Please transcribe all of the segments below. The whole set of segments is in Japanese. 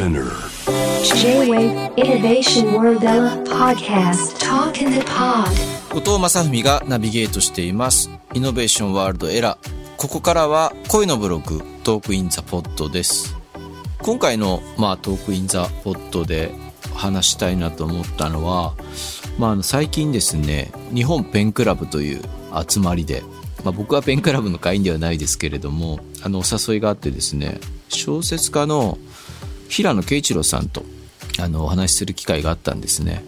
SPINEAR. J-Wave Innovation World Podcast Talk in the Pod 後藤正文がナビゲートしています。 Innovation World Era。ここからは声のブログ、 Talk in the Pod です。今回の、まあ、 Talk in the Pod で話したいなと思ったのは、まあ、あの最近ですね、日本ペンクラブという集まりで、まあ、僕はペンクラブの会員ではないですけれども、あの、お誘いがあってですね、小説家の平野啓一郎さんと、あの、お話しする機会があったんですね。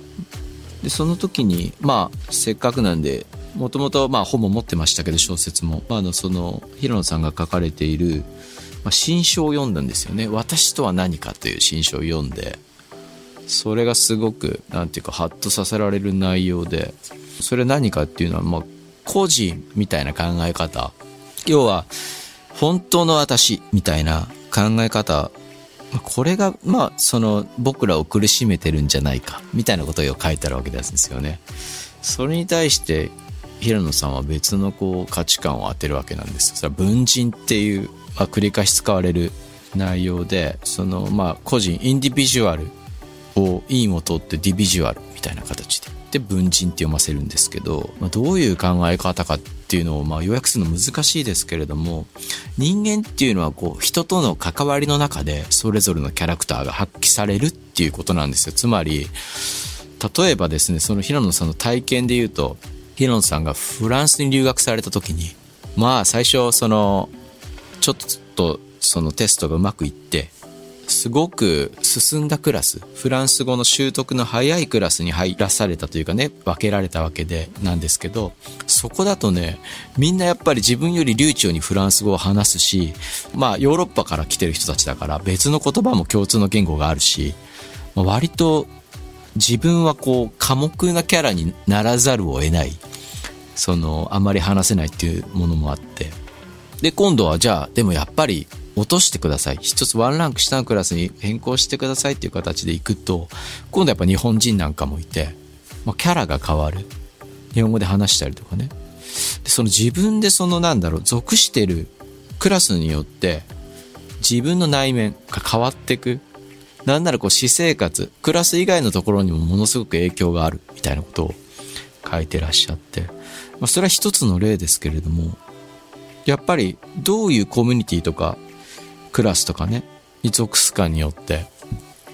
でその時にまあせっかくなんでもともとまあ本も持ってましたけど小説も、まあ、あのその平野さんが書かれている、まあ、新書を読んだんですよね「私とは何か」という新書を読んでそれがすごくなんていうかハッとさせられる内容でそれ何かっていうのはまあ個人みたいな考え方。要は本当の私みたいな考え方これが、まあ、その、僕らを苦しめてるんじゃないか、みたいなことを書いてあるわけですよね。それに対して、平野さんは別のこう価値観を当てるわけなんです。それは文人っていう、まあ、繰り返し使われる内容で、その、まあ、個人、インディビジュアルを、インを取ってディビジュアルみたいな形で。で、文人って読ませるんですけど、まあ、どういう考え方かっていうのを、まあ、要約するの難しいですけれども、人間っていうのはこう、人との関わりの中で、それぞれのキャラクターが発揮されるっていうことなんですよ。つまり、例えばですね、その平野さんの体験で言うと、平野さんがフランスに留学された時に、まあ、最初、その、ちょっと、そのテストがうまくいって、すごく進んだクラス、フランス語の習得の早いクラスに入らされたというかね、分けられたわけで、なんですけど、そこだとね、みんなやっぱり自分より流暢にフランス語を話すし、まあヨーロッパから来てる人たちだから別の言葉も共通の言語があるし、まあ割と自分はこう寡黙なキャラにならざるを得ない、そのあんまり話せないっていうものもあって、で、今度はじゃあ、でもやっぱり落としてください。一つワンランク下のクラスに変更してくださいっていう形で行くと、今度やっぱ日本人なんかもいて、まあ、キャラが変わる。日本語で話したりとかね。で、その自分でそのなんだろう、属してるクラスによって、自分の内面が変わってく。なんならこう私生活、クラス以外のところにもものすごく影響があるみたいなことを書いてらっしゃって。まあ、それは一つの例ですけれども、やっぱりどういうコミュニティとかクラスとかね、に属すかによって、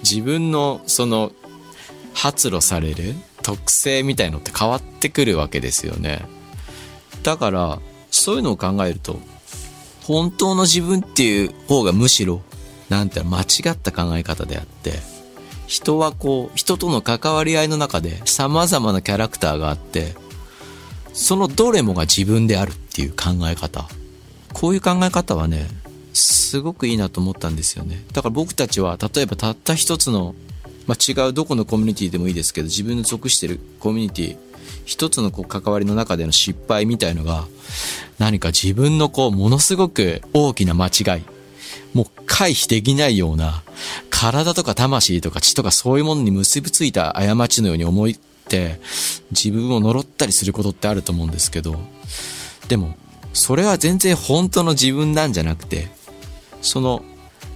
自分のその発露される特性みたいのって変わってくるわけですよね。だから、そういうのを考えると、本当の自分っていう方がむしろ、なんて間違った考え方であって、人はこう、人との関わり合いの中で様々なキャラクターがあって、そのどれもが自分であるっていう考え方。こういう考え方はね、すごくいいなと思ったんですよね。だから僕たちは、例えばたった一つの、まあ、違うどこのコミュニティでもいいですけど、自分の属してるコミュニティ、一つのこう関わりの中での失敗みたいのが、何か自分のこう、ものすごく大きな間違い、もう回避できないような、体とか魂とか血とかそういうものに結びついた過ちのように思って、自分を呪ったりすることってあると思うんですけど、でも、それは全然本当の自分なんじゃなくて、その、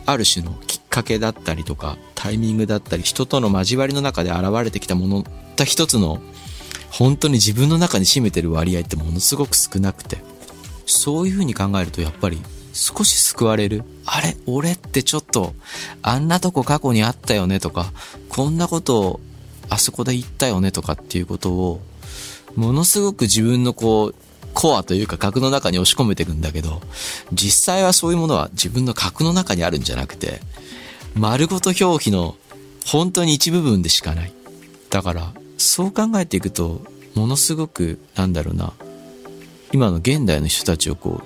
ある種のきっかけだったりとか、タイミングだったり、人との交わりの中で現れてきたものた一つの、本当に自分の中に占めてる割合ってものすごく少なくて、そういうふうに考えるとやっぱり少し救われる。あれ俺ってちょっと、あんなとこ過去にあったよねとか、こんなことをあそこで言ったよねとかっていうことを、ものすごく自分のこう、コアというか核の中に押し込めていくんだけど、実際はそういうものは自分の核の中にあるんじゃなくて、丸ごと表記の本当に一部分でしかない。だから、そう考えていくと、ものすごく、なんだろうな、今の現代の人たちをこ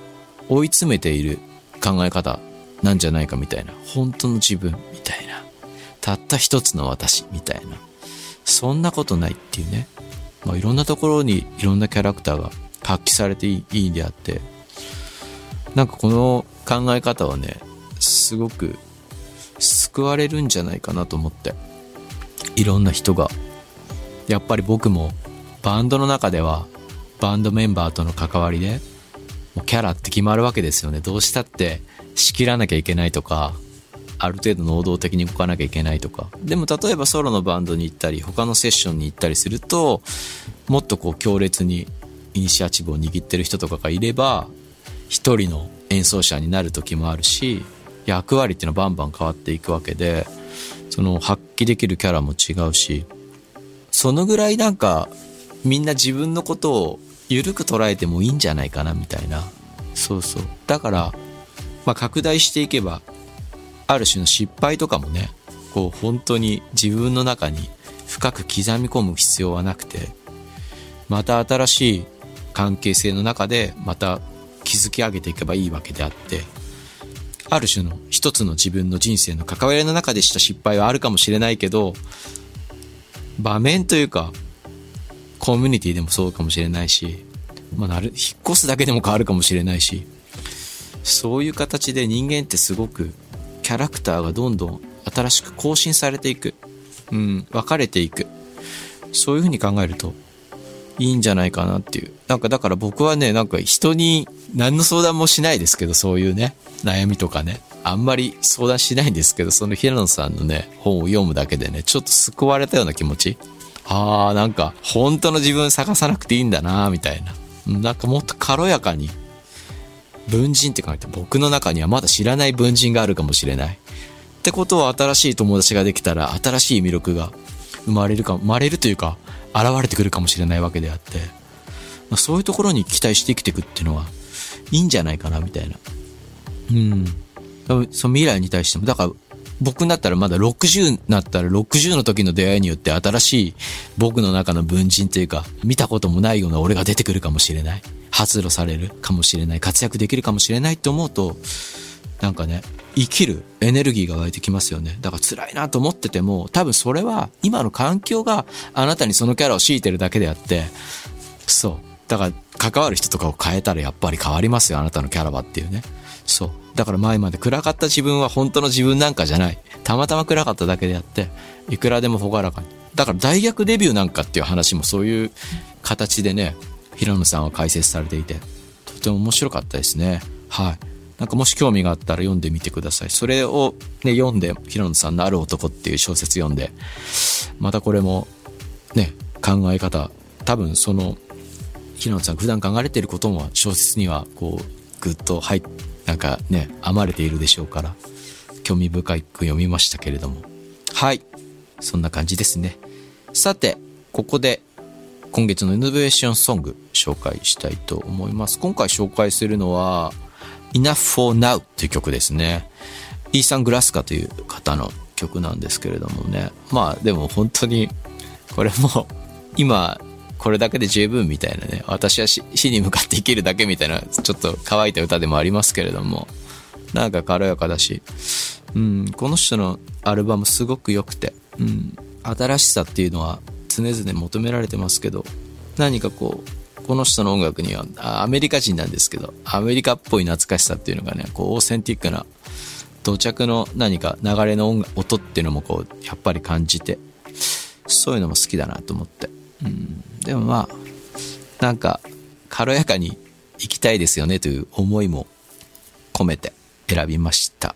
う、追い詰めている考え方なんじゃないかみたいな。本当の自分みたいな。たった一つの私みたいな。そんなことないっていうね。まあ、いろんなところにいろんなキャラクターが発揮されていいんであって、なんかこの考え方はね、すごく救われるんじゃないかなと思って。いろんな人が。やっぱり僕もバンドの中ではバンドメンバーとの関わりで、もうキャラって決まるわけですよね。どうしたって仕切らなきゃいけないとか、ある程度能動的に動かなきゃいけないとか。でも例えばソロのバンドに行ったり、他のセッションに行ったりすると、もっとこう強烈にイニシアチブを握ってる人とかがいれば、一人の演奏者になる時もあるし、役割っていうのはバンバン変わっていくわけで、その発揮できるキャラも違うし、そのぐらいなんか、みんな自分のことを緩く捉えてもいいんじゃないかなみたいな。そうそう。だから、まあ、拡大していけば、ある種の失敗とかもね、こう本当に自分の中に深く刻み込む必要はなくて、また新しい関係性の中でまた築き上げていけばいいわけであって、ある種の一つの自分の人生の関わりの中でした失敗はあるかもしれないけど、場面というか、コミュニティでもそうかもしれないし、まあ、なる、引っ越すだけでも変わるかもしれないし、そういう形で人間ってすごくキャラクターがどんどん新しく更新されていく。うん、分かれていく。そういうふうに考えるといいんじゃないかなっていう。なんかだから僕はね、なんか人に何の相談もしないですけど、そういうね、悩みとかね。あんまり相談しないんですけど、その平野さんのね、本を読むだけでね、ちょっと救われたような気持ち。ああ、なんか、本当の自分探さなくていいんだなみたいな。なんかもっと軽やかに、文人って書いて僕の中にはまだ知らない文人があるかもしれない。ってことは新しい友達ができたら新しい魅力が生まれるか、生まれるというか、現れてくるかもしれないわけであって、まあ、そういうところに期待して生きていくっていうのは、いいんじゃないかな、みたいな。うん。その未来に対しても、だから、僕だったらまだ60になったら60の時の出会いによって新しい僕の中の文人というか、見たこともないような俺が出てくるかもしれない。発露されるかもしれない。活躍できるかもしれないって思うと、なんかね、生きるエネルギーが湧いてきますよね。だから辛いなと思ってても、多分それは今の環境があなたにそのキャラを強いてるだけであって、そう。だから関わる人とかを変えたらやっぱり変わりますよ、あなたのキャラはっていうね。そう。だから前まで暗かった自分は本当の自分なんかじゃない。たまたま暗かっただけであって、いくらでも朗らかに。だから大学デビューなんかっていう話もそういう形でね、平野さんは解説されていて、とても面白かったですね。はい。なんかもし興味があったら読んでみてください。それをね、読んで、平野さんのある男っていう小説読んで、またこれもね、考え方、多分その、平野さん普段考えてることも小説にはこう、ぐっと入っなんかね、編まれているでしょうから、興味深く読みましたけれども。はい。そんな感じですね。さて、ここで今月のイノベーションソング紹介したいと思います。今回紹介するのは Enough for Now という曲ですね。イーサン・グラスカという方の曲なんですけれどもね。まあでも本当にこれも今これだけで十分みたいなね、私は死に向かって生きるだけみたいな、ちょっと乾いた歌でもありますけれども、なんか軽やかだし、うん、この人のアルバムすごく良くて、うん、新しさっていうのは常々求められてますけど、何かこう、この人の音楽には、アメリカ人なんですけど、アメリカっぽい懐かしさっていうのがね、こう、オーセンティックな、土着の何か流れの音音っていうのもこう、やっぱり感じて、そういうのも好きだなと思って。うん、でもまあ、なんか、軽やかに行きたいですよねという思いも込めて選びました。